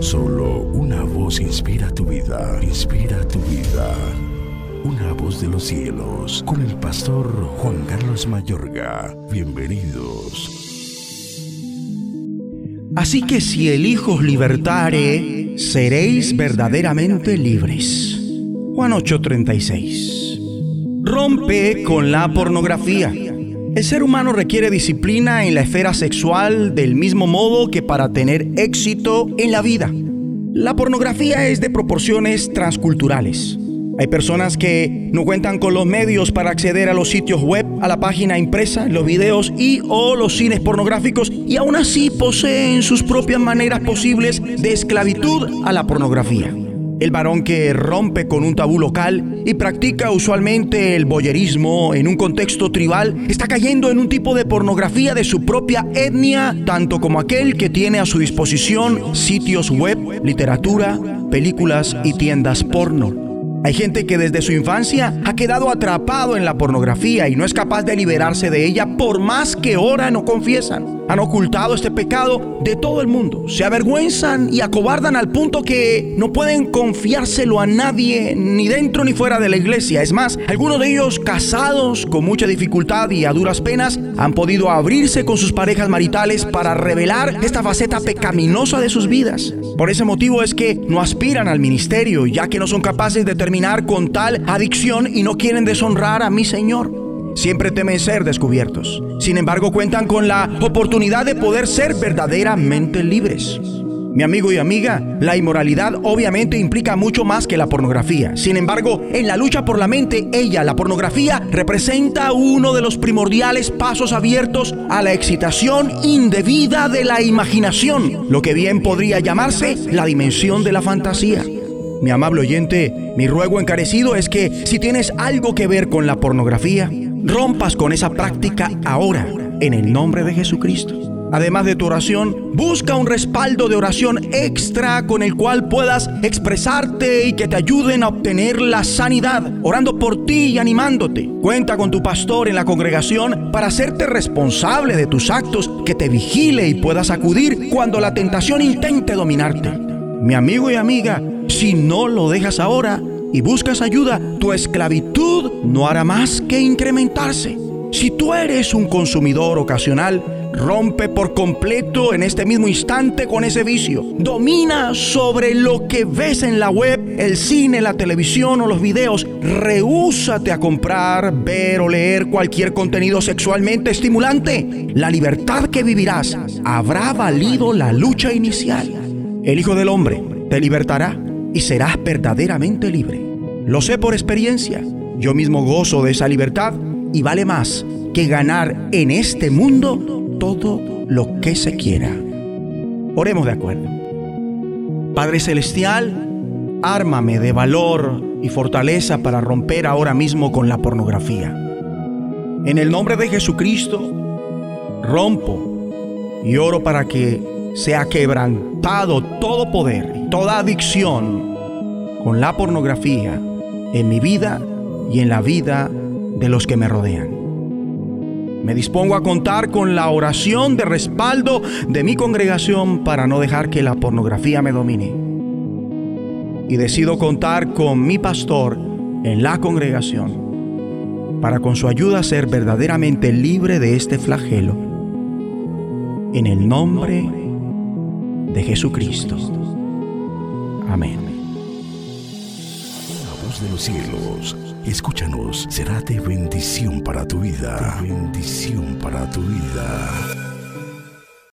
Solo una voz inspira tu vida, inspira tu vida. Una voz de los cielos, con el pastor Juan Carlos Mayorga. Bienvenidos. Así que si el Hijo os libertare, seréis verdaderamente libres. Juan 8:36. Rompe con la pornografía. El ser humano requiere disciplina en la esfera sexual del mismo modo que para tener éxito en la vida. La pornografía es de proporciones transculturales. Hay personas que no cuentan con los medios para acceder a los sitios web, a la página impresa, los videos y o los cines pornográficos y aún así poseen sus propias maneras posibles de esclavitud a la pornografía. El varón que rompe con un tabú local y practica usualmente el boyerismo en un contexto tribal está cayendo en un tipo de pornografía de su propia etnia, tanto como aquel que tiene a su disposición sitios web, literatura, películas y tiendas porno. Hay gente que desde su infancia ha quedado atrapado en la pornografía y no es capaz de liberarse de ella por más que ahora no confiesan. Han ocultado este pecado de todo el mundo. Se avergüenzan y acobardan al punto que no pueden confiárselo a nadie, ni dentro ni fuera de la iglesia. Es más, algunos de ellos casados con mucha dificultad y a duras penas han podido abrirse con sus parejas maritales para revelar esta faceta pecaminosa de sus vidas. Por ese motivo es que no aspiran al ministerio, ya que no son capaces de terminar con tal adicción y no quieren deshonrar a mi Señor. Siempre temen ser descubiertos. Sin embargo, cuentan con la oportunidad de poder ser verdaderamente libres. Mi amigo y amiga, la inmoralidad obviamente implica mucho más que la pornografía. Sin embargo, en la lucha por la mente, ella, la pornografía, representa uno de los primordiales pasos abiertos a la excitación indebida de la imaginación, lo que bien podría llamarse la dimensión de la fantasía. Mi amable oyente, mi ruego encarecido es que si tienes algo que ver con la pornografía, rompas con esa práctica ahora, en el nombre de Jesucristo. Además de tu oración, busca un respaldo de oración extra con el cual puedas expresarte y que te ayuden a obtener la sanidad, orando por ti y animándote. Cuenta con tu pastor en la congregación para hacerte responsable de tus actos, que te vigile y puedas acudir cuando la tentación intente dominarte. Mi amigo y amiga, si no lo dejas ahora y buscas ayuda, tu esclavitud no hará más que incrementarse. Si tú eres un consumidor ocasional, rompe por completo en este mismo instante con ese vicio. Domina sobre lo que ves en la web, el cine, la televisión o los videos. Rehúsate a comprar, ver o leer cualquier contenido sexualmente estimulante. La libertad que vivirás habrá valido la lucha inicial. El Hijo del Hombre te libertará y serás verdaderamente libre. Lo sé por experiencia. Yo mismo gozo de esa libertad y vale más que ganar en este mundo todo lo que se quiera. Oremos de acuerdo. Padre Celestial, ármame de valor y fortaleza para romper ahora mismo con la pornografía. En el nombre de Jesucristo, rompo y oro para que sea quebrantado todo poder toda adicción con la pornografía en mi vida y en la vida de los que me rodean. Me dispongo a contar con la oración de respaldo de mi congregación para no dejar que la pornografía me domine. Y decido contar con mi pastor en la congregación para con su ayuda ser verdaderamente libre de este flagelo. En el nombre de Jesucristo. Amén. La voz de los cielos, escúchanos, será de bendición para tu vida. bendición para tu vida.